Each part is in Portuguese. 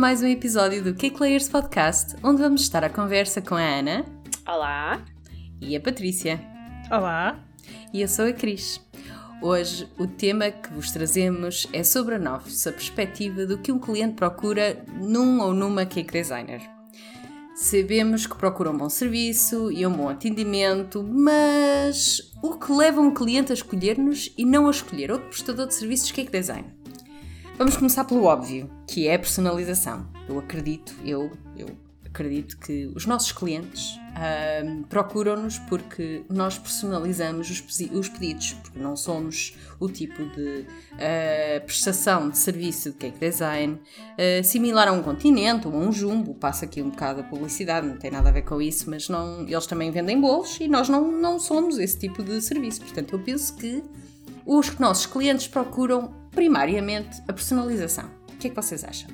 mais um episódio do Cake Layers Podcast, onde vamos estar à conversa com a Ana. Olá. E a Patrícia. Olá. E eu sou a Cris. Hoje o tema que vos trazemos é sobre a nossa perspectiva do que um cliente procura num ou numa cake designer. Sabemos que procura um bom serviço e um bom atendimento, mas o que leva um cliente a escolher-nos e não a escolher outro prestador de serviços cake design? Vamos começar pelo óbvio, que é a personalização. Eu acredito, eu, eu acredito que os nossos clientes uh, procuram-nos porque nós personalizamos os, os, pedidos, porque não somos o tipo de uh, prestação de serviço de cake design uh, similar a um continente ou a um jumbo. Passa aqui um bocado a publicidade, não tem nada a ver com isso, mas não, eles também vendem bolos e nós não, não somos esse tipo de serviço. Portanto, eu penso que os nossos clientes procuram primariamente a personalização. O que é que vocês acham?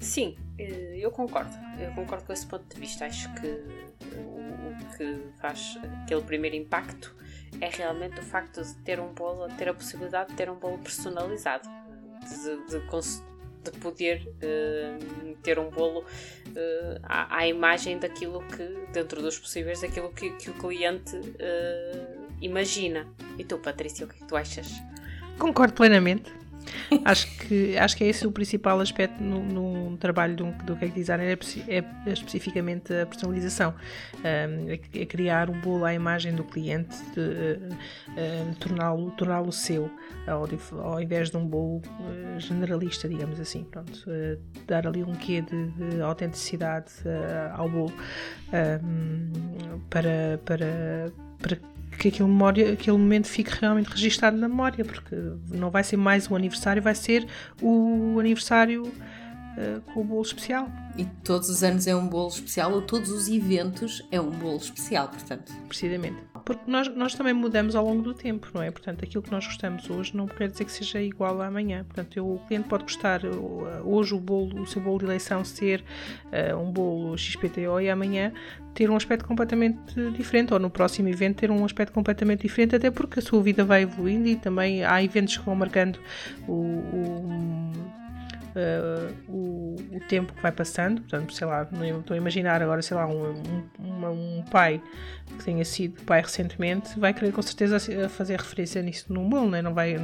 Sim, eh, eu concordo. Eu concordo com esse ponto de vista. Acho que o que faz aquele primeiro impacto é realmente o facto de ter um bolo, ter a possibilidade de ter um bolo personalizado, de, de, de poder uh, ter um bolo uh, à, à, imagem daquilo que, dentro dos possíveis, daquilo que, que o cliente uh, imagina. E tu, Patrícia, o que, é que tu achas? Concordo plenamente acho, que, acho que é esse o principal aspecto no, no trabalho do, do cake designer, é, é especificamente a personalização. Um, é, é, criar um bolo à imagem do cliente, uh, torná-lo torná seu, ao, ao, invés de um bolo uh, generalista, digamos assim. Pronto, uh, dar ali um quê de, de autenticidade ao bolo para, para, para que aquele, memória, aquele momento fique realmente registado na memória, porque não vai ser mais um aniversário, vai ser o aniversário uh, com o bolo especial. E todos os anos é um bolo especial, ou todos os eventos é um bolo especial, portanto. Precisamente. Porque nós, nós também mudamos ao longo do tempo, não é? Portanto, aquilo que nós gostamos hoje não quer dizer que seja igual a amanhã. Portanto, eu, o cliente pode gostar hoje o bolo, o seu bolo de eleição ser uh, um bolo XPTO e amanhã ter um aspecto completamente diferente, ou no próximo evento ter um aspecto completamente diferente, até porque a sua vida vai evoluindo e também há eventos que vão marcando o, o uh, o, o, tempo que vai passando. Portanto, sei lá, estou a imaginar agora, sei lá, um, um, um, pai que tenha sido pai recentemente vai querer com certeza fazer referência nisso num bolo, né? não, vai,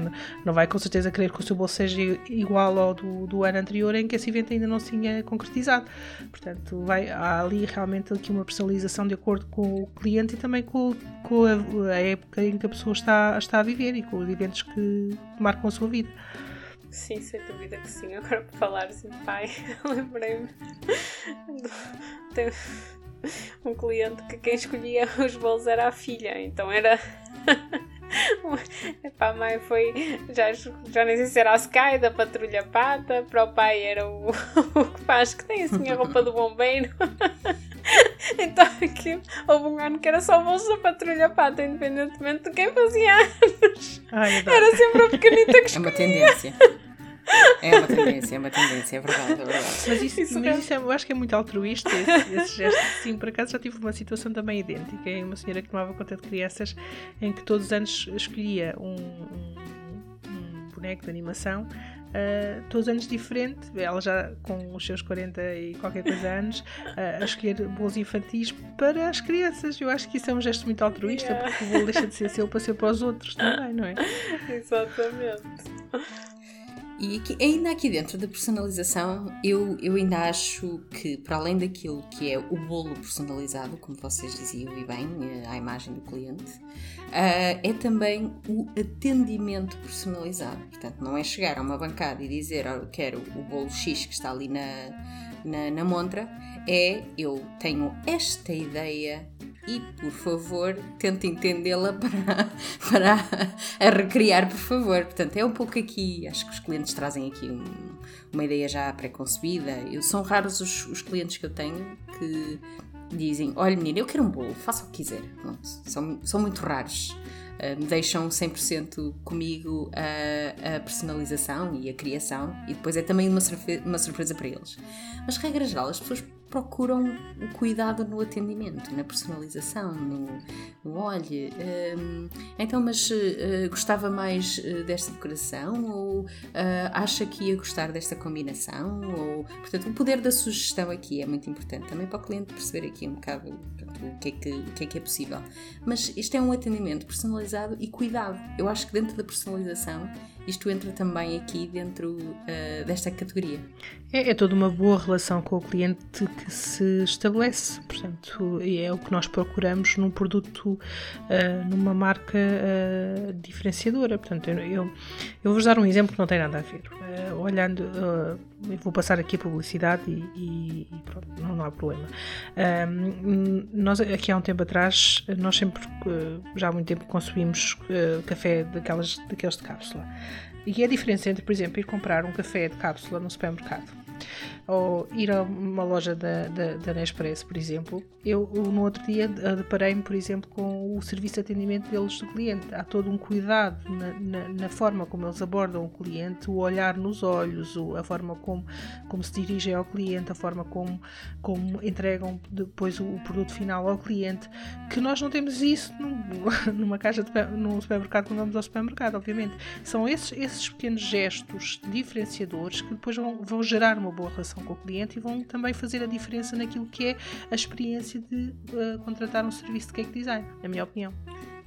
não vai com certeza querer que o seu bolo seja igual ao do, do ano anterior em que esse evento ainda não se tinha concretizado. Portanto, vai, há ali realmente aqui uma personalização de acordo com o cliente e também com, com a, a época em que a pessoa está, está a viver e com os eventos que marcam a sua vida. Sim, sem dúvida que sim. Agora para falar assim, pai, lembrei-me de um cliente que quem escolhia os bolos era a filha, então era. Epá, a mãe foi. Já, já nem sei se era a Sky da Patrulha Pata, para o pai era o, o que faz, que tem assim a roupa do bombeiro. Então aqui houve um ano que era só da Patrulha Pata, independentemente de quem fazia anos. Ai, era sempre a pequenita que escolhia. É uma tendência. É uma tendência, é uma tendência, é verdade, é verdade. Mas isso, isso, mas isso é, eu acho que é muito altruísta, esse, esse gesto. Sim, por acaso já tive uma situação também idêntica. É uma senhora que tomava conta de crianças em que todos os anos escolhia um, um, um boneco de animação Uh, todos os anos diferente, ela já com os seus 40 e qualquer coisa anos, uh, a escolher bolos infantis para as crianças. Eu acho que isso é um gesto muito altruísta, yeah. porque o bolo deixa de ser seu para ser para os outros também, não é? Exatamente. E ainda aqui dentro da personalização, eu, eu ainda acho que, para além daquilo que é o bolo personalizado, como vocês diziam e bem, eh, à imagem do cliente, uh, é também o atendimento personalizado. Portanto, não é chegar a uma bancada e dizer oh, quero o bolo X que está ali na, na, na montra, é eu tenho esta ideia e, por favor, tente entendê-la para, para a recriar, por favor. Portanto, é um pouco aqui, acho que os clientes trazem aqui um, uma ideia já pré-concebida. São raros os, os clientes que eu tenho que dizem: Olha, menina, eu quero um bolo, faça o que quiser. Pronto, são, são muito raros. Uh, me deixam 100% comigo a, a, personalização e a criação, e depois é também uma, surpresa, uma surpresa para eles. Mas, regra geral, as pessoas procuram o cuidado no atendimento, na personalização, no, no olhe. Um, então, mas uh, gostava mais uh, desta decoração ou uh, acha que ia gostar desta combinação? Ou, portanto, o poder da sugestão aqui é muito importante também para o cliente perceber aqui um bocado o, que é que, o que é que é possível. Mas isto é um atendimento personalizado e cuidado. Eu acho que dentro da personalização isto entra também aqui dentro uh, desta categoria. É, é, toda uma boa relação com o cliente que se estabelece, portanto, é o que nós procuramos num produto, uh, numa marca uh, diferenciadora. Portanto, eu, eu, eu vou dar um exemplo que não tem nada a ver. olhando, vou passar aqui a publicidade e, e, pronto, não, não, há problema. nós, aqui há um tempo atrás, nós sempre, já há muito tempo, consumimos café daquelas, daqueles de cápsula. E é a diferença entre, por exemplo, ir comprar um café de cápsula no supermercado ou ir a uma loja da, da, da Nespresso, por exemplo, eu no outro dia deparei-me, por exemplo, com o serviço de atendimento deles do cliente. Há todo um cuidado na, na, na, forma como eles abordam o cliente, o olhar nos olhos, a forma como, como se dirigem ao cliente, a forma como, como entregam depois o, o produto final ao cliente, que nós não temos isso num, numa caixa de, num supermercado quando vamos ao supermercado, obviamente. São esses, esses pequenos gestos diferenciadores que depois vão, vão gerar uma boa relação com o cliente e vão também fazer a diferença naquilo que é a experiência de uh, contratar um serviço de cake design, na minha opinião.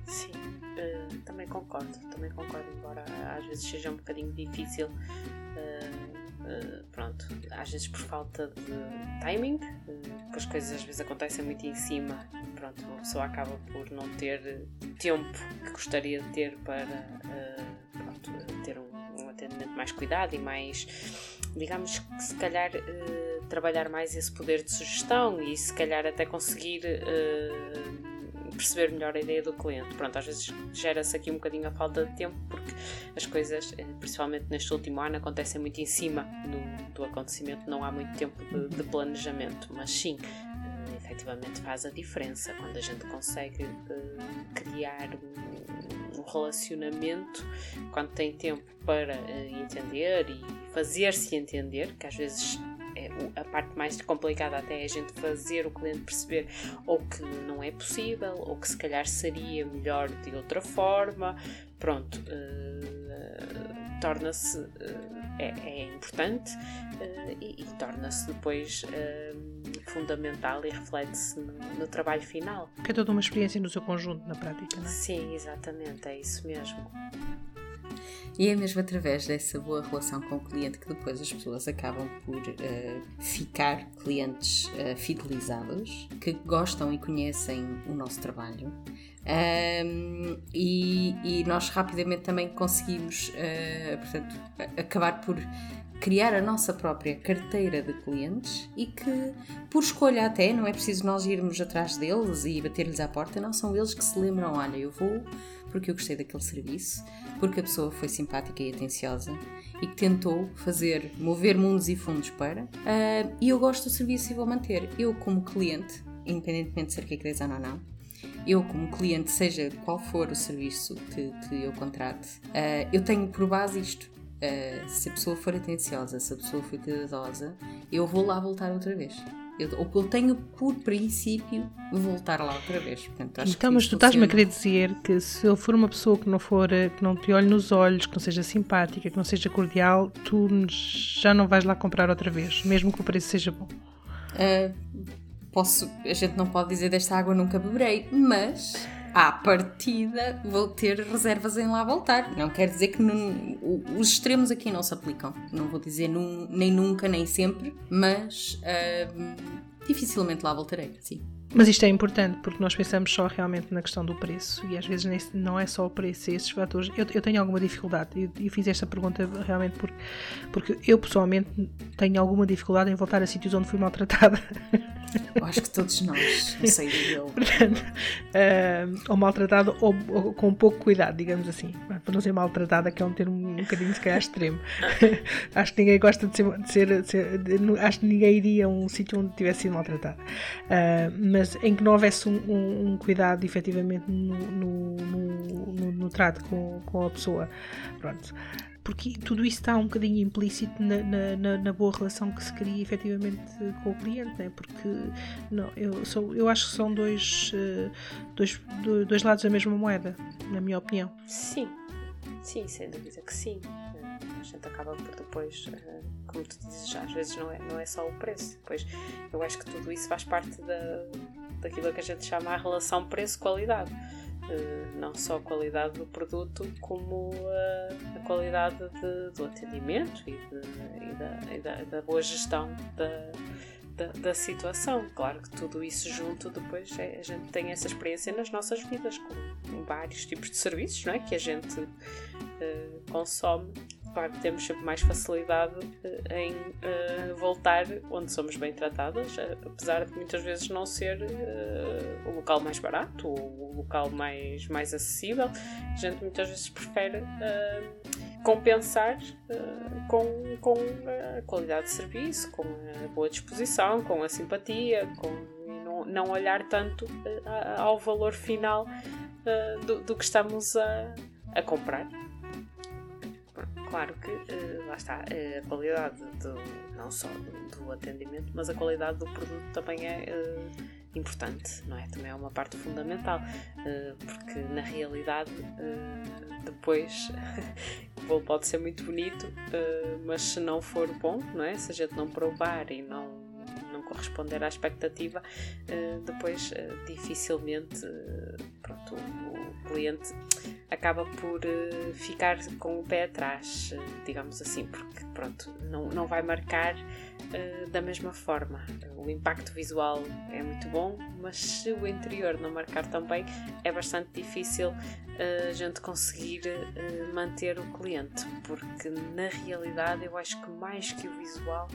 Sim, uh, também concordo, também concordo, embora às vezes seja um bocadinho difícil. Uh, pronto, às vezes por falta de timing, uh, que as coisas às vezes acontecem muito em cima, pronto, uma pessoa acaba por não ter tempo que gostaria de ter para pronto, ter um, mais cuidado e mais digamos que se calhar uh, trabalhar mais esse poder de sugestão e se calhar até conseguir uh, perceber melhor a ideia do cliente. Pronto, às vezes gera-se aqui um bocadinho a falta de tempo porque as coisas, eh, principalmente neste último ano, acontecem muito em cima do, do acontecimento, não há muito tempo de, de planejamento, mas sim. efetivamente faz a diferença quando a gente consegue criar um, um relacionamento quando tem tempo para entender e fazer-se entender, que às vezes é a parte mais complicada até é a gente fazer o cliente perceber ou que não é possível, ou que se calhar seria melhor de outra forma. Pronto, uh, torna-se. Uh, é, é, importante uh, e, e torna-se depois fundamental e reflete-se no, no, trabalho final. Que é toda uma experiência no seu conjunto, na prática, não é? Sim, exatamente, é isso mesmo. E é mesmo através dessa boa relação com o cliente que depois as pessoas acabam por uh, ficar clientes uh, fidelizados, que gostam e conhecem o nosso trabalho. Um, e, e, nós rapidamente também conseguimos uh, portanto, acabar por criar a nossa própria carteira de clientes e que, por escolha até, não é preciso nós irmos atrás deles e bater-lhes à porta, não são eles que se lembram: olha, eu vou porque eu gostei daquele serviço, porque a pessoa foi simpática e atenciosa e que tentou fazer, mover mundos e fundos para. Uh, e eu gosto do serviço e vou manter. Eu, como cliente, independentemente de ser cake design ou não, eu, como cliente, seja qual for o serviço que, que eu contrate, uh, eu tenho por base isto. Uh, se a pessoa for atenciosa, se a pessoa for cuidadosa, eu vou lá voltar outra vez. Eu, ou que eu tenho por princípio voltar lá outra vez. Portanto, então, mas tu estás-me a querer dizer que se eu for uma pessoa que não for, que não te olhe nos olhos, que não seja simpática, que não seja cordial, tu já não vais lá comprar outra vez, mesmo que o preço seja bom. Uh, posso, a gente não pode dizer desta água nunca beberei, mas à partida vou ter reservas em lá voltar. Não quer dizer que num, os extremos aqui não se aplicam. Não vou dizer num, nem nunca, nem sempre, mas uh, dificilmente lá voltarei, sim. Mas isto é importante porque nós pensamos só realmente na questão do preço e às vezes não é só o preço, é esses fatores. Eu, eu tenho alguma dificuldade eu, eu, fiz esta pergunta realmente porque, porque eu pessoalmente tenho alguma dificuldade em voltar a sítios onde fui maltratada. Eu acho que todos nós, não sei. Portanto, uh, ou maltratada ou, ou, com pouco cuidado, digamos assim. Para não ser maltratada, que é um termo um bocadinho se calhar extremo. acho que ninguém gosta de ser. De ser, de ser de, acho que ninguém iria a um sítio onde tivesse sido maltratado. Uh, mas mas em que não houvesse um, um, um cuidado efetivamente no, no, no, no, trato com, com a pessoa. Pronto. Porque tudo isso está um bocadinho implícito na, na, na, boa relação que se cria efetivamente com o cliente, né? porque não, eu, sou, eu acho que são dois, uh, dois, dois lados da mesma moeda, na minha opinião. Sim, sim, sem dúvida que sim. A gente acaba por depois, uh, como tu dizes, às vezes não é, não é só o preço. Depois, eu acho que tudo isso faz parte da, daquilo que a gente chama a relação preço-qualidade não só a qualidade do produto, como a, a qualidade de, do atendimento e, de, e, da, e da, da, boa gestão da, da, da, situação. Claro que tudo isso junto depois é, a gente tem essa experiência nas nossas vidas, com vários tipos de serviços não é? que a gente uh, consome claro, temos sempre mais facilidade uh, em uh, voltar onde somos bem tratadas, uh, apesar de muitas vezes não ser o local mais barato ou o local mais, mais acessível. A gente muitas vezes prefere compensar com, com a qualidade de serviço, com a boa disposição, com a simpatia, com não, não olhar tanto ao valor final do, do que estamos a, a comprar claro que uh, lá está, uh, a qualidade do, não só do, do, atendimento, mas a qualidade do produto também é uh, importante, não é? Também é uma parte fundamental, porque na realidade depois o pode ser muito bonito, mas se não for bom, não é? Se a gente não provar e não corresponder à expectativa, depois dificilmente pronto, o cliente acaba por uh, ficar com o pé atrás, uh, digamos assim, porque pronto, não, não vai marcar uh, da mesma forma. O impacto visual é muito bom, mas se o interior não marcar também, é bastante difícil a gente conseguir manter o cliente, porque na realidade eu acho que mais que o visual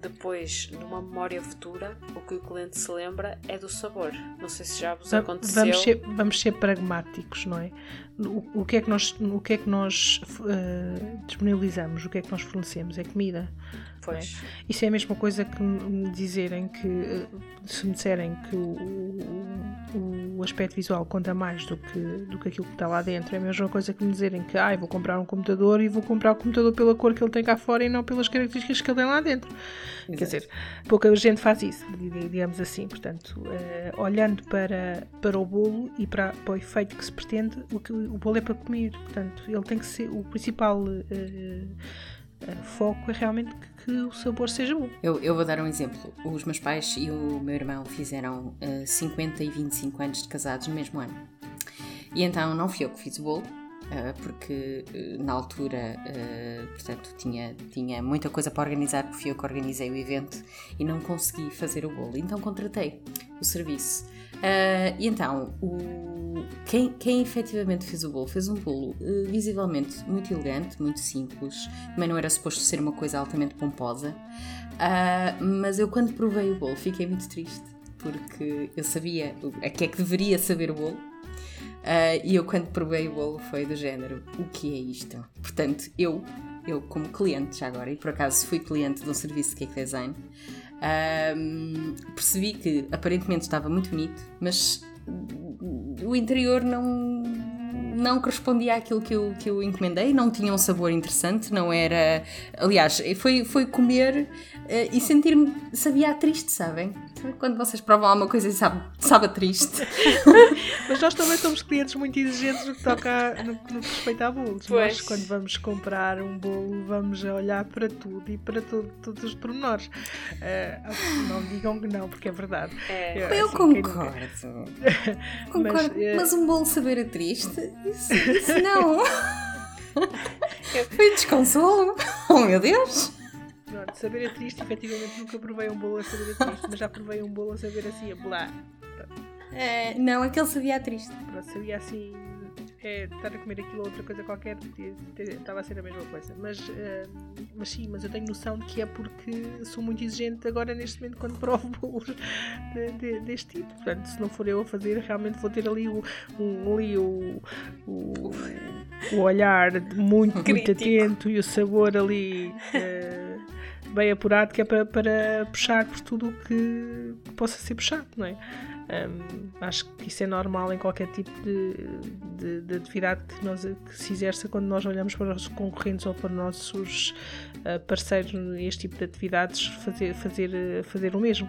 depois, numa memória futura, o que o cliente se lembra é do sabor. Não sei se já vos aconteceu. Vamos ser, vamos ser pragmáticos, não é? O, o, que é que nós, o que é que nós uh, disponibilizamos? O que é que nós fornecemos? É comida. Pois. É? Isso é a mesma coisa que me dizerem que, eh, se me disserem que o, o, o, aspecto visual conta mais do que, do que aquilo que está lá dentro, é a mesma coisa que me dizerem que ah, vou comprar um computador e vou comprar o computador pela cor que ele tem cá fora e não pelas características que ele tem lá dentro. Exato. Quer dizer, pouca gente faz isso, digamos assim. Portanto, uh, olhando para, para o bolo e para, para, o efeito que se pretende, o, que, o bolo é para comer. Portanto, ele tem que ser o principal. Uh, foco é realmente que, que, o sabor seja bom. Eu, eu vou dar um exemplo. Os meus pais e o meu irmão fizeram uh, 50 e 25 anos de casados no mesmo ano. E então não fui eu que fiz o bolo, uh, porque uh, na altura, portanto, tinha, tinha muita coisa para organizar, porque fui eu que organizei o evento e não consegui fazer o bolo. Então contratei o serviço. E então, o quem, quem efetivamente fez o bolo fez um bolo uh, visivelmente muito elegante, muito simples, também não era suposto ser uma coisa altamente pomposa, uh, mas eu quando provei o bolo fiquei muito triste porque eu sabia a que é que deveria saber o bolo. Uh, e eu quando provei o bolo foi do género, o que é isto? Portanto, eu, eu como cliente já agora, e por acaso fui cliente de um serviço de cake design, percebi que aparentemente estava muito bonito, mas o interior não não correspondia àquilo que eu, que eu encomendei, não tinha um sabor interessante, não era. Aliás, foi, foi comer uh, e sentir-me. sabia triste, sabem? Quando vocês provam alguma coisa e sabe, sabe triste. Mas nós também somos clientes muito exigentes no que toca no, no que respeita a bolos. Pois. Nós, quando vamos comprar um bolo, vamos olhar para tudo e para todos os pormenores. Uh, não digam que não, porque é verdade. É. Eu, eu assim, concordo. concordo. Mas, uh, mas, um bolo saber a triste, isso, isso não. Foi desconsolo. Oh meu Deus! Pronto, saber a triste, efetivamente nunca provei um bolo a saber a triste, mas já provei um bolo a saber assim, a blá. É, não, aquele sabia a triste. Pronto, sabia assim. É, estar a comer aquilo ou outra coisa qualquer estava a ser a mesma coisa. Mas, uh, mas sim, mas eu tenho noção de que é porque sou muito exigente agora neste momento quando provo bolos de, de, deste tipo. Portanto, se não for eu a fazer, realmente vou ter ali o, um, ali o, o, o olhar muito, muito atento e o sabor ali. Uh, bem apurado, que é para, para puxar por tudo o que possa ser puxado, não é? Um, acho que isso é normal em qualquer tipo de, de, de, atividade que, nós, que se exerça quando nós olhamos para os nossos concorrentes ou para os nossos uh, parceiros neste tipo de atividades fazer, fazer, fazer o mesmo.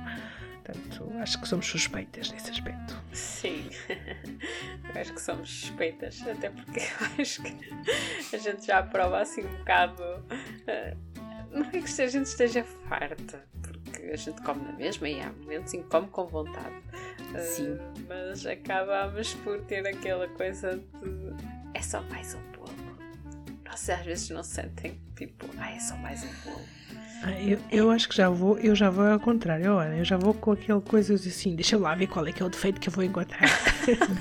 Portanto, acho que somos suspeitas nesse aspecto. Sim, acho que somos suspeitas, até porque acho que a gente já prova assim um bocado. Uh, não é que a gente esteja farta, porque a gente come na mesma e há momentos em que come com vontade. Uh, Sim. Mas acabamos por ter aquela coisa de. É só mais um bolo. Nossa, às vezes não sentem tipo, ah, é só mais um bolo. Ah, eu, eu acho que já vou, eu já vou ao contrário, olha, eu já vou com aquele coisa assim, deixa lá ver qual é que é o defeito que eu vou encontrar.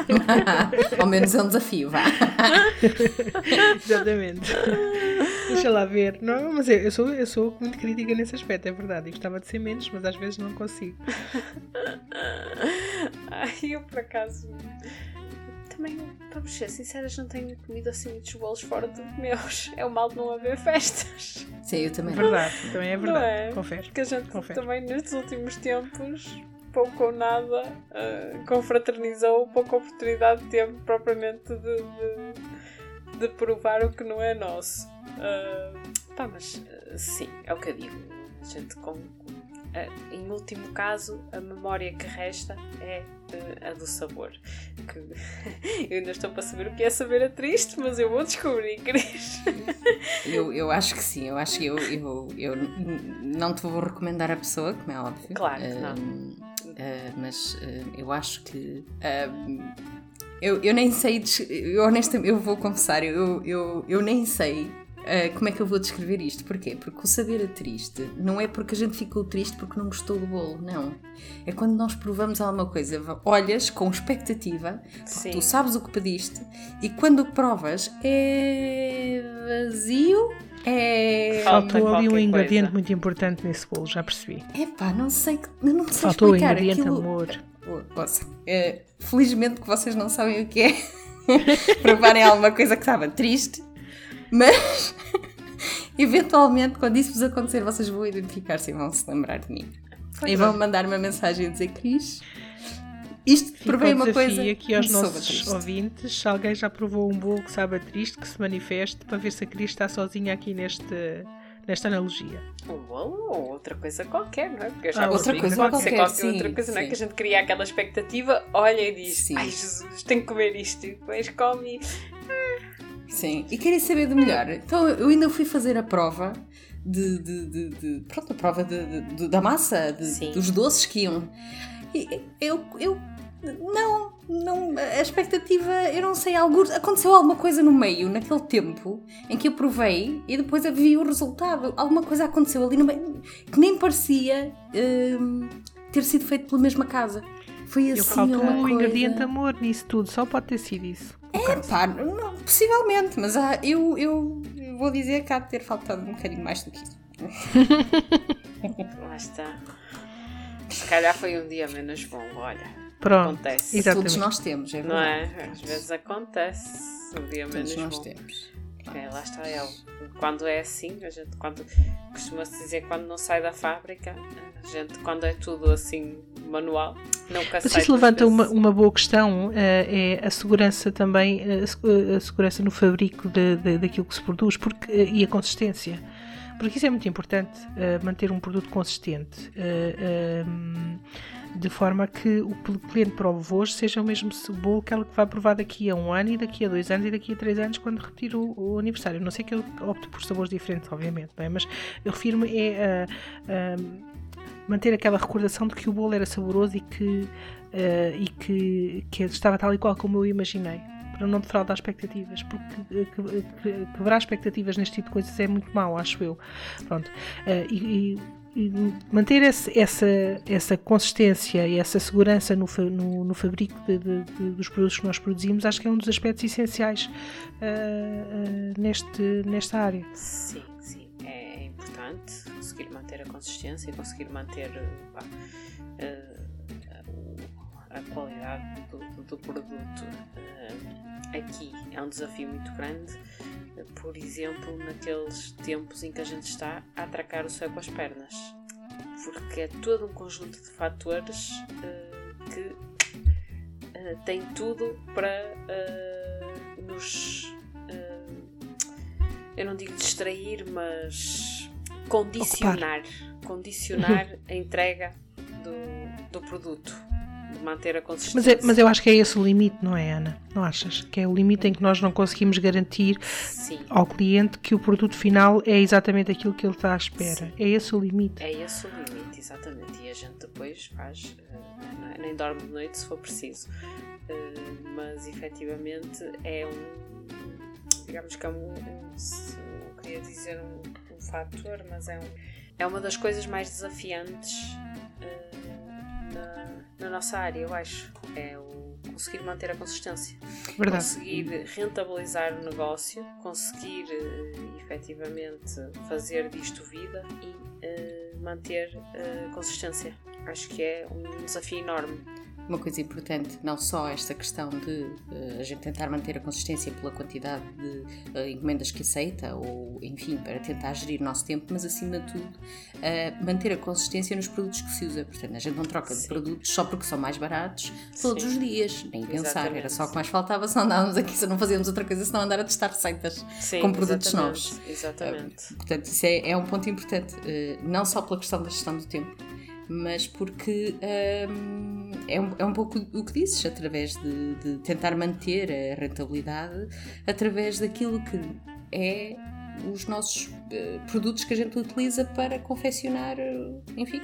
Ao menos é um desafio, vá. Exatamente. Deixa lá ver. Não, mas eu, eu, sou, eu sou muito crítica nesse aspecto, é verdade. Eu gostava de ser menos, mas às vezes não consigo. Ai, eu por acaso também, vamos ser sinceras, não tenho comido assim muitos bolos fora dos meus. É o mal de não haver festas. Sim, eu também. Verdade, também é verdade. É? Confere. Porque a gente Confere. também nestes últimos tempos, pouco ou nada, uh, confraternizou, pouca oportunidade teve propriamente de, de, de, provar o que não é nosso. Uh, pá, mas uh, sim, é o que eu digo. A gente com eh, em último caso, a memória que resta é uh, a do sabor. Que eu ainda estou para saber o que é saber a triste, mas eu vou descobrir, Cris. eu, eu acho que sim, eu acho que eu, eu, eu não te vou recomendar a pessoa, como é óbvio. Claro que não. Uh, mas uh, eu acho que. eu, eu nem sei, eu honestamente, eu vou confessar, eu, eu, eu nem sei Uh, como é que eu vou descrever isto? Porquê? Porque o saber é triste não é porque a gente ficou triste porque não gostou do bolo, não. É quando nós provamos alguma coisa, olhas com expectativa, tu sabes o que pediste e quando provas é vazio. É... Faltou ali um ingrediente coisa. muito importante nesse bolo, já percebi. Epá, não sei, não sei Faltou explicar. o ingrediente Aquilo... amor. Nossa, é, felizmente que vocês não sabem o que é provarem alguma coisa que estava triste mas, eventualmente, quando isso vos acontecer, vocês vão identificar-se e vão se lembrar de mim. Pois e vão é. mandar uma mensagem a dizer: Cris, isto provei uma coisa. aqui aos nossos ouvintes: se alguém já provou um bolo que sabe a triste, que se manifeste para ver se a Cris está sozinha aqui neste, nesta analogia. Ou outra coisa qualquer, não é? Porque já ah, outra coisa qualquer, qualquer sim, outra coisa, sim. não é? Que a gente cria aquela expectativa, olha e diz: sim. Ai Jesus, tenho que comer isto, e depois come. Sim, e querem saber do melhor. Então eu ainda fui fazer a prova de. de, de, de pronto, a prova de, da massa, dos doces que iam. E eu, eu. Não, não. A expectativa, eu não sei, algo, aconteceu alguma coisa no meio, naquele tempo, em que eu provei e depois vi o resultado. Alguma coisa aconteceu ali no meio que nem parecia hum, ter sido feito pela mesma casa. Foi assim. Eu faltou um coisa... ingrediente amor nisso tudo, só pode ter sido isso. É, pá, não, possivelmente, mas ah, eu, eu vou dizer que há de ter faltado um bocadinho mais do que isso. Lá está. Se calhar foi um dia menos bom, olha. Pronto, acontece. Exatamente. Todos nós temos, é Não é? Às vezes acontece um dia menos Todos nós bom. temos. Lá está ele. Quando é assim, a gente, quando costuma-se dizer quando não sai da fábrica, a gente, quando é tudo assim manual, nunca Mas isso levanta uma, uma boa questão, uh, é a segurança também, uh, a segurança no fabrico de, de, daquilo que se produz porque, uh, e a consistência. Porque isso é muito importante, manter um produto consistente. Um, de forma que o cliente prove hoje seja o mesmo bolo que ela que vai provar daqui a um ano e daqui a dois anos e daqui a três anos quando repetir o, o aniversário. Não sei que eu opte por sabores diferentes, obviamente, é? mas eu refiro-me é a, manter aquela recordação de que o bolo era saboroso e que, uh, e que, que estava tal e qual como eu imaginei para não defraudar expectativas, porque quebrar expectativas neste tipo de coisas é muito mau, acho eu. Pronto. Uh, e, manter esse, essa, essa consistência e essa segurança no, no, no fabrico de, de, de, dos produtos que nós produzimos, acho que é um dos aspectos essenciais uh, uh, neste, nesta área. Sim, sim, é importante conseguir manter a consistência e conseguir manter uh, a qualidade do, do produto. aqui é um desafio muito grande por exemplo, naqueles tempos em que a gente está a atracar o céu com as pernas. Porque é todo um conjunto de fatores uh, que uh, tem tudo para nos. eu não digo distrair, mas condicionar. Ocupar. Condicionar a entrega do, do produto manter a consistência. Mas, é, mas eu acho que é esse o limite, não é, Ana? Não achas? Que é o limite em que nós não conseguimos garantir Sim. ao cliente que o produto final é exatamente aquilo que ele está à espera. Sim. É esse o limite. É esse o limite, exatamente. E a gente depois faz, uh, nem dorme de noite se for preciso. Uh, mas efetivamente é um. Digamos que é um. um não queria dizer um, um fator, mas é, um, é uma das coisas mais desafiantes. Uh, na, na nossa área, eu acho. É o conseguir manter a consistência. Verdade. Conseguir rentabilizar o negócio, conseguir uh, efetivamente fazer disto vida e uh, manter a uh, consistência. Acho que é um desafio enorme uma coisa importante, não só esta questão de uh, a gente tentar manter a consistência pela quantidade de uh, encomendas que aceita, ou enfim, para tentar gerir o nosso tempo, mas acima de tudo, uh, manter a consistência nos produtos que se usa. Portanto, a gente não troca Sim. de produtos só porque são mais baratos todos Sim. os dias, nem pensar, exatamente. era só o que mais faltava se não andávamos aqui, se não fazíamos outra coisa, se não andar a testar receitas Sim, com produtos exatamente. novos. Exatamente. portanto, isso é, é um ponto importante, não só pela questão da gestão do tempo mas porque um, é, um, é um pouco o que dizes, através de, de, tentar manter a rentabilidade através daquilo que é os nossos uh, produtos que a gente utiliza para confeccionar, enfim,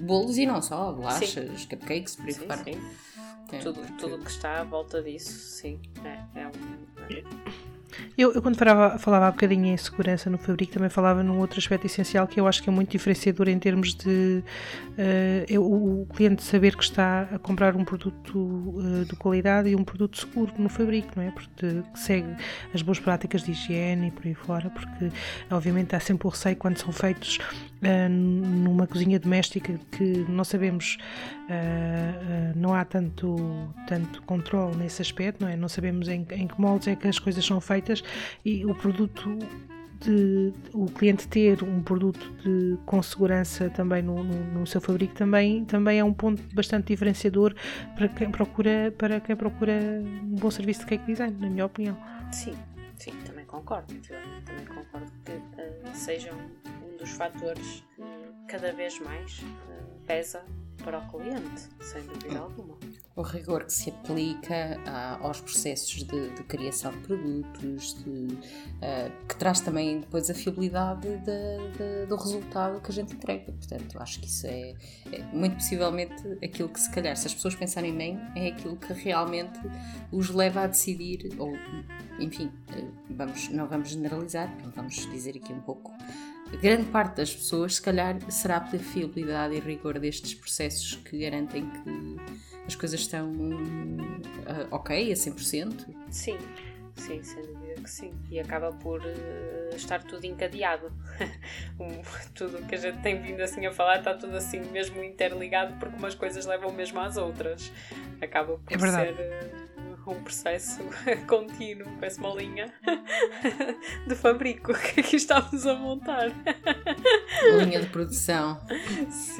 bolos e não só, bolachas, sim. cupcakes, por aí fora. É, tudo, tudo que está à volta disso, sim, é, é um. Eu, eu quando falava, falava há bocadinho em segurança no Fabrico, também falava num outro aspecto essencial que eu acho que é muito diferenciador em termos de uh, eu, o cliente saber que está a comprar um produto uh, de qualidade e um produto seguro no Fabrico, não é? Porque segue as boas práticas de higiene e por aí fora, porque obviamente há sempre o receio quando são feitos uh, numa cozinha doméstica que não sabemos, não há tanto, tanto controle nesse aspecto, não é? Não sabemos em, em que moldes é que as coisas são feitas e o produto de, o cliente ter um produto de, com segurança também no, no, no, seu fabrico também, também é um ponto bastante diferenciador para quem procura para quem procura um bom serviço de cake design, na minha opinião. Sim, sim, também concordo. Também concordo que uh, seja um, um, dos fatores que cada vez mais uh, pesa para o cliente, sem dúvida alguma o rigor que se aplica ah, aos processos de, de, criação de produtos, de, ah, que traz também depois a fiabilidade de, do resultado que a gente entrega. Portanto, acho que isso é, é, muito possivelmente aquilo que, se calhar, se as pessoas pensarem bem, é aquilo que realmente os leva a decidir, ou, enfim, ah, vamos, não vamos generalizar, vamos dizer aqui um pouco grande parte das pessoas, se calhar, será pela fiabilidade e rigor destes processos que garantem que as coisas estão uh, ok a 100%? Sim, sim, sem dúvida que sim. E acaba por uh, estar tudo encadeado. tudo o que a gente tem vindo assim a falar está tudo assim mesmo interligado porque umas coisas levam mesmo às outras. Acaba por é ser. Um processo contínuo, parece uma linha de fabrico que aqui estamos a montar. Linha de produção.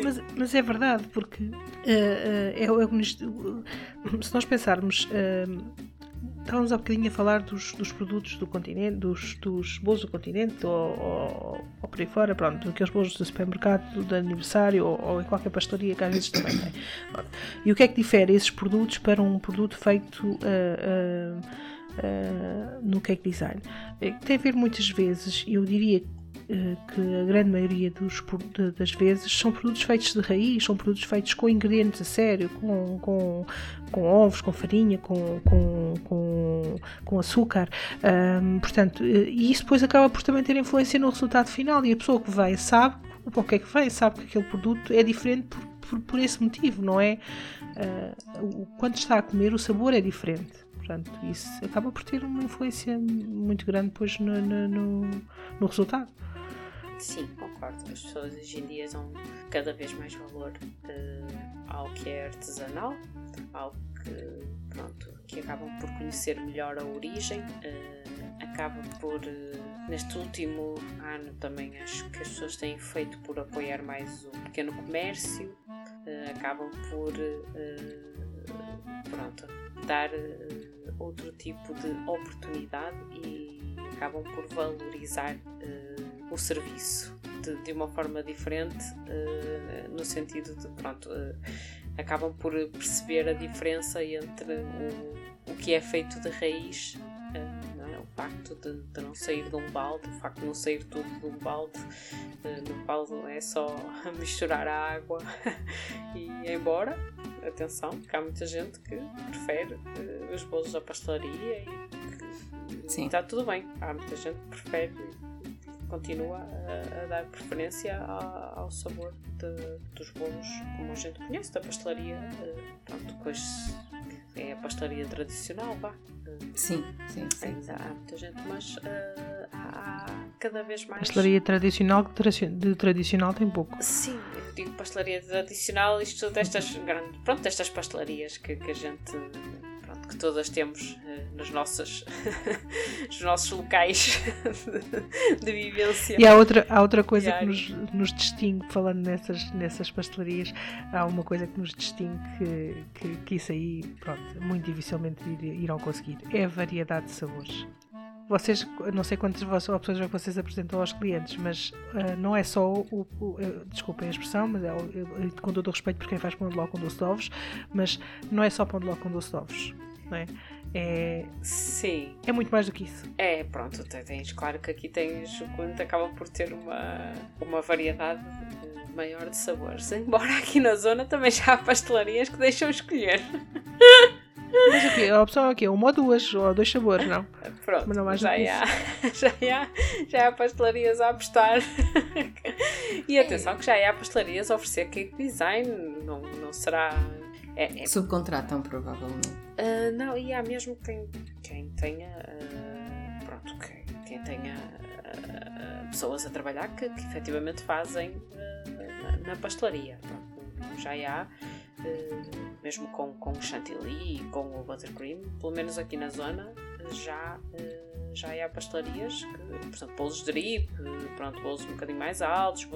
Mas, mas, é verdade, porque uh, uh, é, é, se nós pensarmos. Uh, estávamos há bocadinho a falar dos, dos produtos do continente, dos, dos bolos do continente ou, ou, ou por aí fora, pronto, aqueles bolos do supermercado, do aniversário ou, ou, em qualquer pastoria que às vezes também tem. E o que é que difere esses produtos para um produto feito uh, uh, uh, no cake design? Tem a ver muitas vezes, eu diria eh, que a grande maioria dos, das vezes são produtos feitos de raiz, são produtos feitos com ingredientes a sério, com, com, com ovos, com farinha, com, com, com, com açúcar. Um, portanto, eh, e isso depois acaba por também ter influência no resultado final. E a pessoa que vai sabe o que é que vem, sabe que aquele produto é diferente por, por, por esse motivo, não é? Uh, quando está a comer, o sabor é diferente. Portanto, isso acaba por ter uma influência muito grande depois no, no, no resultado. Sim, concordo. As pessoas hoje em dia dão cada vez mais valor uh, ao que é artesanal, ao que, pronto, que acabam por conhecer melhor a origem, uh, acabam por, uh, neste último ano também acho que as pessoas têm feito por apoiar mais o pequeno comércio, acabam por pronto, dar outro tipo de oportunidade e acabam por valorizar o serviço de, de, uma forma diferente, uh, no sentido de, pronto, acabam por perceber a diferença entre o, o que é feito de raiz o facto de, de, não sair de um balde, o facto de não sair tudo de um balde, no qual é só misturar a água e ir embora. Atenção, que há muita gente que prefere uh, os bolos da pastelaria e Sim. está tudo bem. Há muita gente que prefere continua a, a dar preferência ao, ao sabor de, dos bolos como a gente conhece, da pastelaria. Uh, pronto, depois é a pastelaria tradicional, vá. Sim, sim, sim. Ainda há muita gente, mas uh, há, há, cada vez mais. Pastelaria tradicional, de tradicional tem pouco. Sim, eu digo pastelaria tradicional, isto destas grandes. Pronto, destas pastelarias que, que a gente pronto, que todas temos uh, nos, nossos, nos nossos locais de, de, vivência. E há outra, há outra coisa que nos, nos distingue, falando nessas, nessas pastelarias, há uma coisa que nos distingue que, que, que isso aí, pronto, muito dificilmente ir, irão conseguir. É a variedade de sabores vocês, não sei quantas opções é que vocês apresentam aos clientes, mas uh, não é só o, o desculpem a expressão, mas é o, com todo o respeito por quem faz pão de ló com doce de ovos, mas não é só pão de ló com doce de ovos, não é? É, Sim. É muito mais do que isso. É, pronto, tens, claro que aqui tens o quanto acaba por ter uma, uma variedade maior de sabores. Embora aqui na zona também já há pastelarias que deixam escolher. Mas o quê? A opção é o quê? Uma ou duas, ou dois sabores, não? Pronto, Mas não mais já, há, já, há, já há pastelarias a apostar. e atenção que já há pastelarias a oferecer cake design, não, não será... É, é... Subcontratam, provavelmente. Uh, não, e há mesmo quem, quem tenha... Uh, pronto, quem, quem tenha uh, pessoas a trabalhar que, que efetivamente fazem na, na, pastelaria. Pronto, já há uh, mesmo com, com o chantilly e com o buttercream, pelo menos aqui na zona, já, uh, já há pastelarias que, por exemplo, bolos de drip, pronto, bolos um bocadinho mais altos,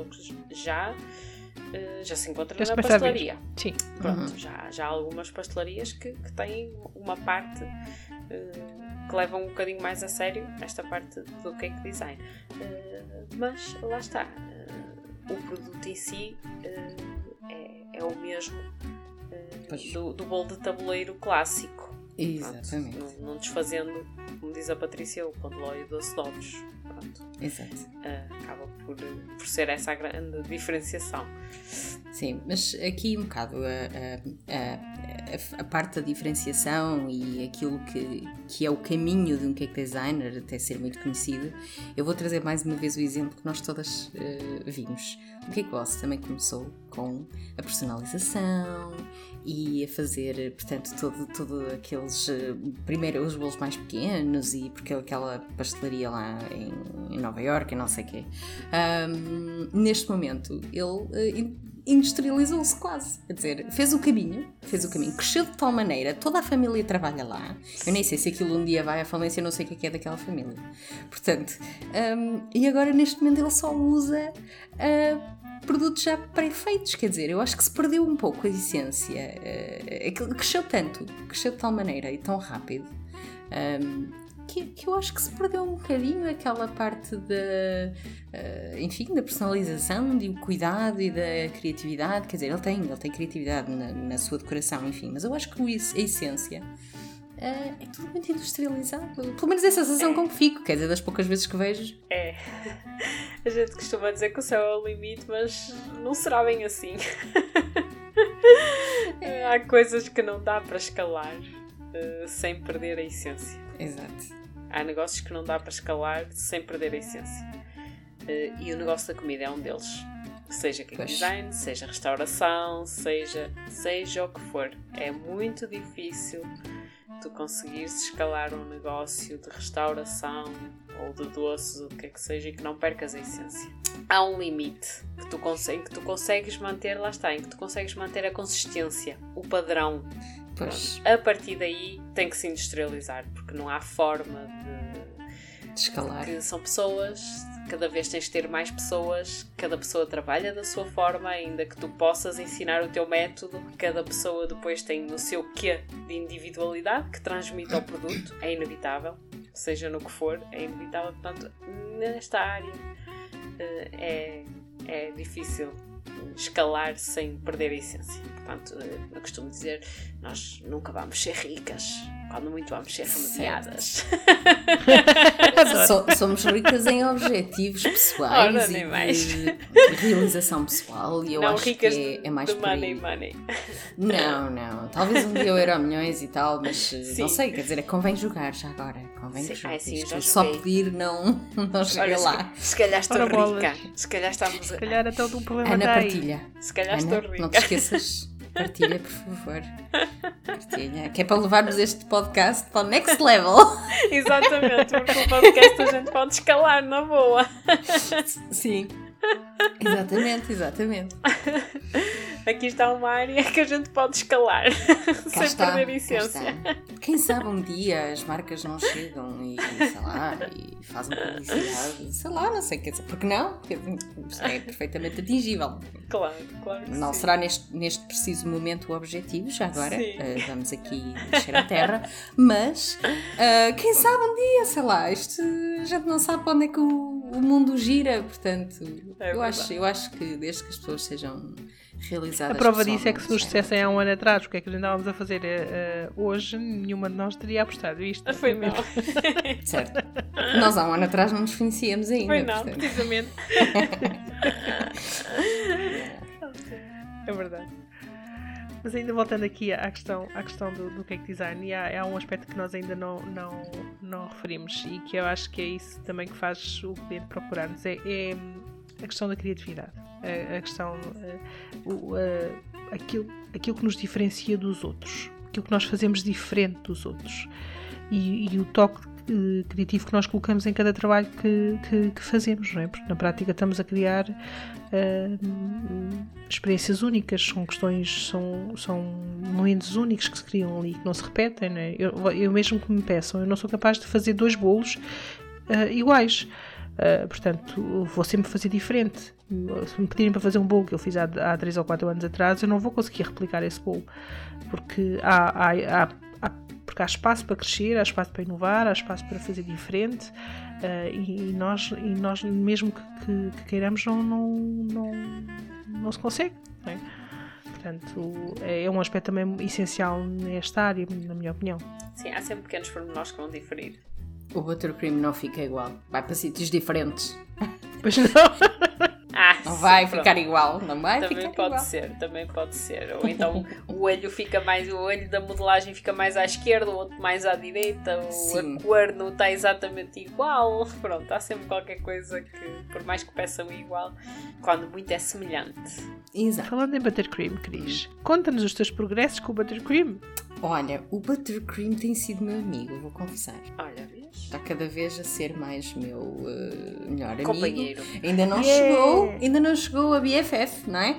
já, uh, já se encontra na pastelaria. Sim. Pronto, uhum. já, já há algumas pastelarias que, que têm uma parte que levam um bocadinho mais a sério esta parte do cake design. mas lá está, o produto em si é, é o mesmo do, do bolo de tabuleiro clássico. Exatamente. Pronto, não, não, desfazendo, como diz a Patrícia, o pão de ló e o doce de ovos. Exato. Uh, acaba por, por ser essa a grande diferenciação. Sim, mas aqui um bocado a, a, a, a, parte da diferenciação e aquilo que, que é o caminho de um cake designer até ser muito conhecido, eu vou trazer mais uma vez o exemplo que nós todas uh, vimos. O Boss também começou com a personalização e a fazer, portanto, todo, todo aqueles. Eh, primeiro os bolos mais pequenos e porque aquela pastelaria lá em, em Nova York e não sei o quê. Um, neste momento, ele uh, industrializou-se quase. Quer dizer, fez o caminho, fez o caminho, cresceu de tal maneira, toda a família trabalha lá. Eu nem sei se aquilo um dia vai à falência, eu não sei o que é, que é daquela família. Portanto, um, e agora neste momento ele só usa. Uh, produtos já pré-feitos, quer dizer, eu acho que se perdeu um pouco a essência. Uh, cresceu tanto, cresceu de tal maneira e tão rápido. Um, que, que, eu acho que se perdeu um bocadinho aquela parte da, uh, enfim, da personalização, do cuidado e da criatividade. Quer dizer, ele tem, ele tem criatividade na, na sua decoração, enfim, mas eu acho que a essência é, é tudo muito industrializado. Pelo menos é a sensação é. com que fico, quer dizer, das poucas vezes que vejo. É. A gente costuma dizer que o céu é o limite, mas não será bem assim. É. Há coisas que não dá para escalar uh, sem perder a essência. Exato. Há negócios que não dá para escalar sem perder a essência. Uh, e o negócio da comida é um deles. Seja cake design, seja restauração, seja, seja o que for. É muito difícil tu conseguires escalar um negócio de restauração ou de doces, o que é que seja, e que não percas a essência. Há um limite que tu, consegue, que tu consegues manter, lá está, em que tu consegues manter a consistência, o padrão. Pois. A partir daí tem que se industrializar, porque não há forma de De escalar. Que são pessoas, cada vez tens de ter mais pessoas, cada pessoa trabalha da sua forma, ainda que tu possas ensinar o teu método, cada pessoa depois tem o seu quê de individualidade que transmite ao produto, é inevitável, seja no que for, é inevitável. Portanto, nesta área eh, é, é difícil escalar sem perder a essência. Portanto, eh, eu costumo dizer, nós nunca vamos ser ricas, quando muito vamos ser remediadas. so, somos ricas em objetivos pessoais Ora, e mais. de realização pessoal e eu não acho ricas que é, é mais de por aí. money, money. Não, não. Talvez um dia eu era milhões e tal, mas eh, Sim. não sei, quer dizer, é que convém jogar já agora. Convém Sim, jogar. ai, sim, já só pedir não, não chega Olha, lá. se, se calhar estou Ora, rica. Se calhar estamos. Se calhar até um problema Ana, está aí. partilha. Se calhar estou Ana, rica. não te esqueças. Partilha, por favor. Partilha. Que é para levarmos este podcast para o next level. Exatamente, porque o podcast a gente pode escalar na boa. Sim. Exatamente, exatamente. Aqui está uma área que a gente pode escalar sem está, perder essência. Quem sabe um dia as marcas não chegam e, sei lá, e fazem publicidade, sei lá, não sei, quer dizer, porque não? É perfeitamente atingível. Claro, claro. que Não sim. será neste, neste preciso momento o objetivo, já agora, eh, vamos aqui descer a terra, mas eh, quem sabe um dia, sei lá, isto a gente não sabe para onde é que o, o mundo gira, portanto, É eu, acho, eu acho que desde que as pessoas sejam realizadas. A prova disso é que se nos pessoalmente, dissessem há um ano atrás o que é que a gente estávamos a fazer eh, hoje, nenhuma de nós teria apostado isto. Foi não. Certo. Nós há um ano atrás não nos conhecíamos ainda. Foi não, portanto. precisamente. É verdade. Mas ainda voltando aqui à questão, à questão do, do cake design, há, há um aspecto que nós ainda não, não, não referimos e que eu acho que é isso também que faz o cliente procurar-nos, é, é a questão da criatividade. A, a questão, eh, o, eh, aquilo, aquilo que nos diferencia dos outros, aquilo que nós fazemos diferente dos outros e, e o toque eh, criativo que nós colocamos em cada trabalho que, que, que fazemos, não é? Porque na prática estamos a criar eh, experiências únicas, são questões, são, são momentos únicos que se criam ali, que não se repetem, não é? Eu, eu mesmo que me peçam, eu não sou capaz de fazer dois bolos eh, iguais. Uh, portanto, vou sempre fazer diferente. Se me pedirem para fazer um bolo que eu fiz há, há 3 ou 4 anos atrás, eu não vou conseguir replicar esse bolo. Porque há, há, há- porque há espaço para crescer, há espaço para inovar, há espaço para fazer diferente. uh, e, e nós, e nós, mesmo que, que- que queiramos, não, não, não, não se consegue. não é? Portanto, é é um aspecto também essencial nesta área, na minha opinião. Sim, há sempre pequenos pormenores que vão diferir. O buttercream não fica igual. Vai para sítios diferentes. Pois não. Ah, Não sim, vai pronto. ficar igual. Não vai Também ficar pode igual. ser, também pode ser. Ou então o olho fica mais, o olho da modelagem fica mais à esquerda, o outro mais à direita, o Sim. a cor não está exatamente igual. Pronto, há sempre qualquer coisa que, por mais que peçam igual, quando muito é semelhante. Exato. Falando em buttercream, Cris, conta-nos os teus progressos com o buttercream. Olha, o buttercream tem sido meu amigo, vou confessar. Olha, vês? Está cada vez a ser mais meu eh, melhor amigo. Companheiro. Ainda não Yeah. chegou, ainda não chegou a BFF, não é?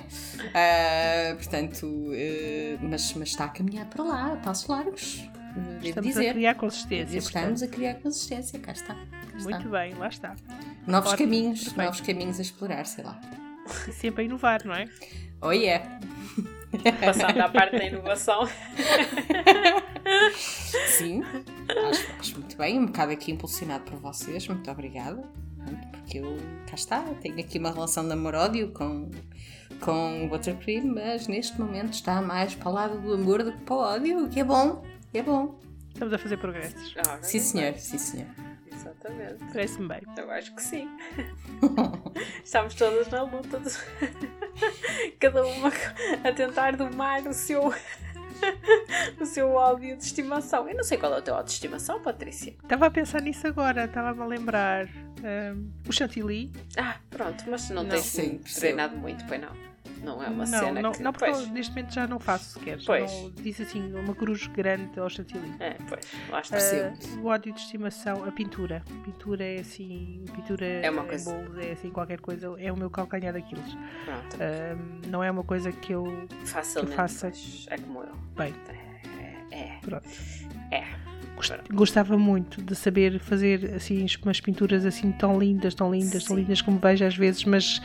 Ah, portanto, eh, mas, mas está a caminhar para lá, a passos largos. Devo Estamos a dizer. criar consistência. Estamos a criar consistência, cá está. cá está. Muito bem, lá está. Novos Ótimo, caminhos, perfeito. novos caminhos a explorar, sei lá. E sempre a inovar, não é? Oh yeah! Passando à parte da inovação. Sim, acho, acho muito bem, um bocado aqui impulsionado por vocês, muito obrigada. Porque eu, cá está, tenho aqui uma relação de amor-ódio com, com o buttercream, mas neste momento está mais para o lado do amor do que para o ódio, o que é bom, é bom. Estamos a fazer progressos. Ora, Sim senhor, bem. sim senhor. Exatamente. Parece-me bem. Eu acho que sim. Estamos todas na luta. de- Cada uma a tentar domar o seu. o seu ódio de estimação. Eu não sei qual é o teu ódio de estimação, Patrícia. Estava a pensar nisso agora, estava-me a lembrar. ahm, o chantilly. Ah, pronto, mas não, Não. tens Sim, treinado muito, pois não. Não é uma não, cena não, que. não, porque pois, eu neste momento já não faço sequer. Pois. Não, disse assim, uma cruz grande ao chantilly. É, pois, lá está. Percebo. Ah, o ódio de estimação, a pintura. A pintura é assim. Pintura É uma em coisa- bolos, é assim qualquer coisa. É o meu calcanhar daqueles. Pronto, Ahm, não é uma coisa que eu. facilmente. faça- pois, É como eu. Bem, É, é. pronto. É. gostava muito de saber fazer assim umas pinturas assim tão lindas, tão lindas, Sim. tão lindas como vejo às vezes, mas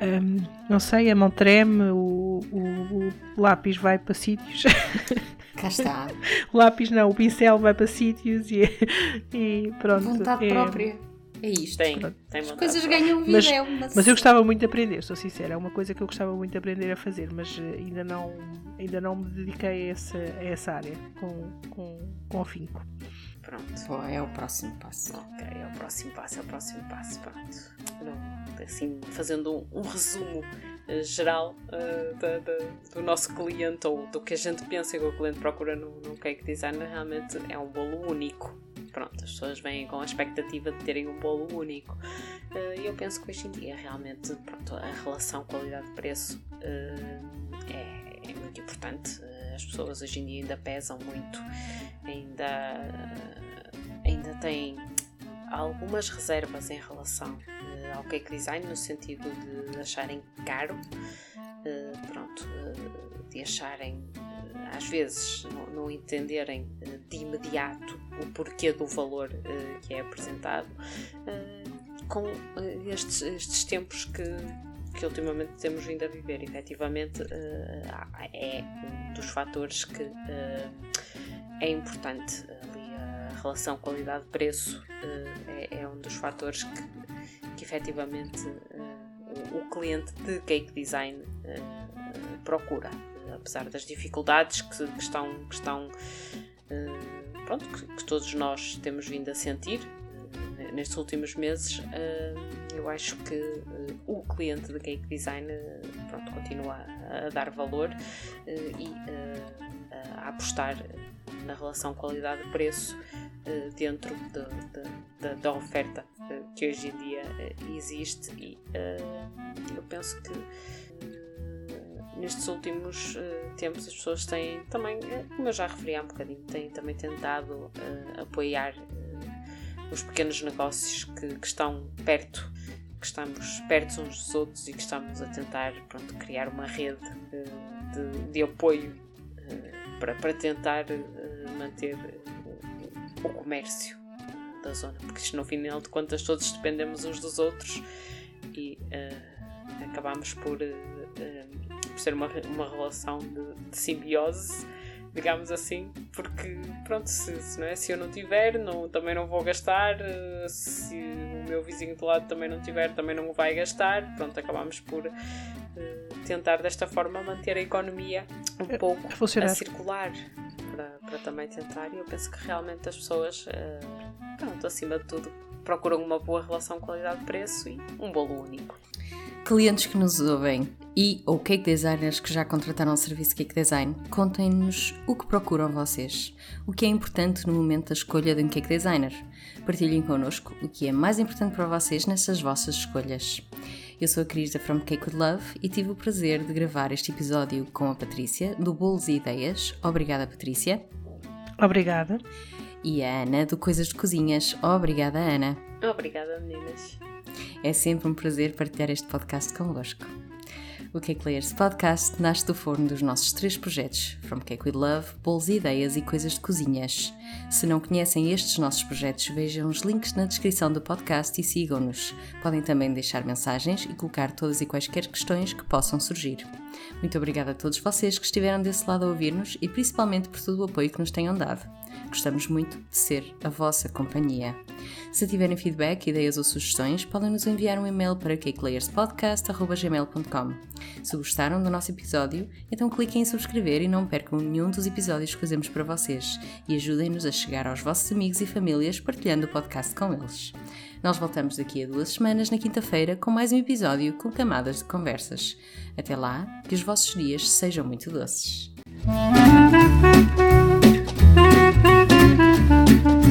um, não sei, a mão treme, o, o, o lápis vai para sítios. Cá está. o lápis não, o pincel vai para sítios e, e pronto. Vontade é, própria. É isto. Tem, tem As coisas ganham vida. Mas, é uma... mas eu gostava muito de aprender, sou sincera. É uma coisa que eu gostava muito de aprender a fazer, mas eh, ainda não, ainda não me dediquei a essa, a essa área com, com, com afinco. Pronto. é o próximo passo. Ok, é o próximo passo, é o próximo passo. Pronto. Não, assim, fazendo um, um resumo uh, geral uh, da, da, do nosso cliente ou do que a gente pensa que o cliente procura no, no cake designer, realmente é um bolo único pronto, as pessoas vêm com a expectativa de terem um bolo único. Eh, e eu penso que hoje em dia realmente pronto, a relação qualidade-preço eh, é, é, muito importante. Eh, as pessoas hoje em dia ainda pesam muito, ainda, ainda têm algumas reservas em relação ao cake design, no sentido de acharem caro, pronto, de acharem às vezes não, não entenderem de imediato o porquê do valor que é apresentado, com estes, estes tempos que, que ultimamente temos vindo a viver. Efetivamente, é um dos fatores que é importante. Ali a relação qualidade-preço é, é, um dos fatores que, que efetivamente o, o cliente de cake design procura. Apesar das dificuldades que, que estão, que, estão uh, pronto, que, que, todos nós temos vindo a sentir uh, nestes últimos meses, uh, eu acho que o cliente de Cake Design pronto, continua a dar valor e a apostar na relação qualidade-preço dentro de, de, de, da oferta que hoje em dia existe e eu penso que nestes últimos tempos as pessoas têm também, eh, como eu já referi há um bocadinho, têm também tentado apoiar os pequenos negócios que, que, estão perto, que estamos perto uns dos outros e que estamos a tentar pronto, criar uma rede de, de, apoio para, para tentar manter o comércio da zona, porque isto, no final de contas todos dependemos uns dos outros e acabamos por por ser uma, uma relação de, de simbiose, digamos assim, porque pronto, se, se, não é, se eu não tiver, não, também não vou gastar, eh, se o meu vizinho do lado também não tiver, também não vai gastar, pronto, acabamos por uh, tentar desta forma manter a economia um pouco a, a circular para, para também tentar, e eu penso que realmente as pessoas, uh, pronto, acima de tudo, procuram uma boa relação qualidade-preço e um bolo único clientes que nos ouvem e ou cake designers que já contrataram o serviço cake design, contem-nos o que procuram vocês, o que é importante no momento da escolha de um cake designer. Partilhem connosco o que é mais importante para vocês nessas vossas escolhas. Eu sou a Cris da From Cake with Love e tive o prazer de gravar este episódio com a Patrícia do Bolos e Ideias. Obrigada, Patrícia. Obrigada. E a Ana do Coisas de Cozinhas. Obrigada, Ana. Obrigada, meninas. É sempre um prazer partilhar este podcast convosco. O Cake Layers Podcast nasce do forno dos nossos três projetos, From Cake with Love, Bolos e Ideias e Coisas de Cozinhas. Se não conhecem estes nossos projetos, vejam os links na descrição do podcast e sigam-nos. Podem também deixar mensagens e colocar todas e quaisquer questões que possam surgir. Muito obrigada a todos vocês que estiveram desse lado a ouvir-nos e principalmente por todo o apoio que nos tenham dado. Gostamos muito de ser a vossa companhia. Se tiverem feedback, ideias ou sugestões, podem nos enviar um e-mail para cakelayerspodcast.gmail.com. Se gostaram do nosso episódio, então cliquem em subscrever e não percam nenhum dos episódios que fazemos para vocês e ajudem-nos a chegar aos vossos amigos e famílias partilhando o podcast com eles. Nós voltamos daqui a duas semanas, na quinta-feira, com mais um episódio com camadas de conversas. Até lá, que os vossos dias sejam muito doces. Música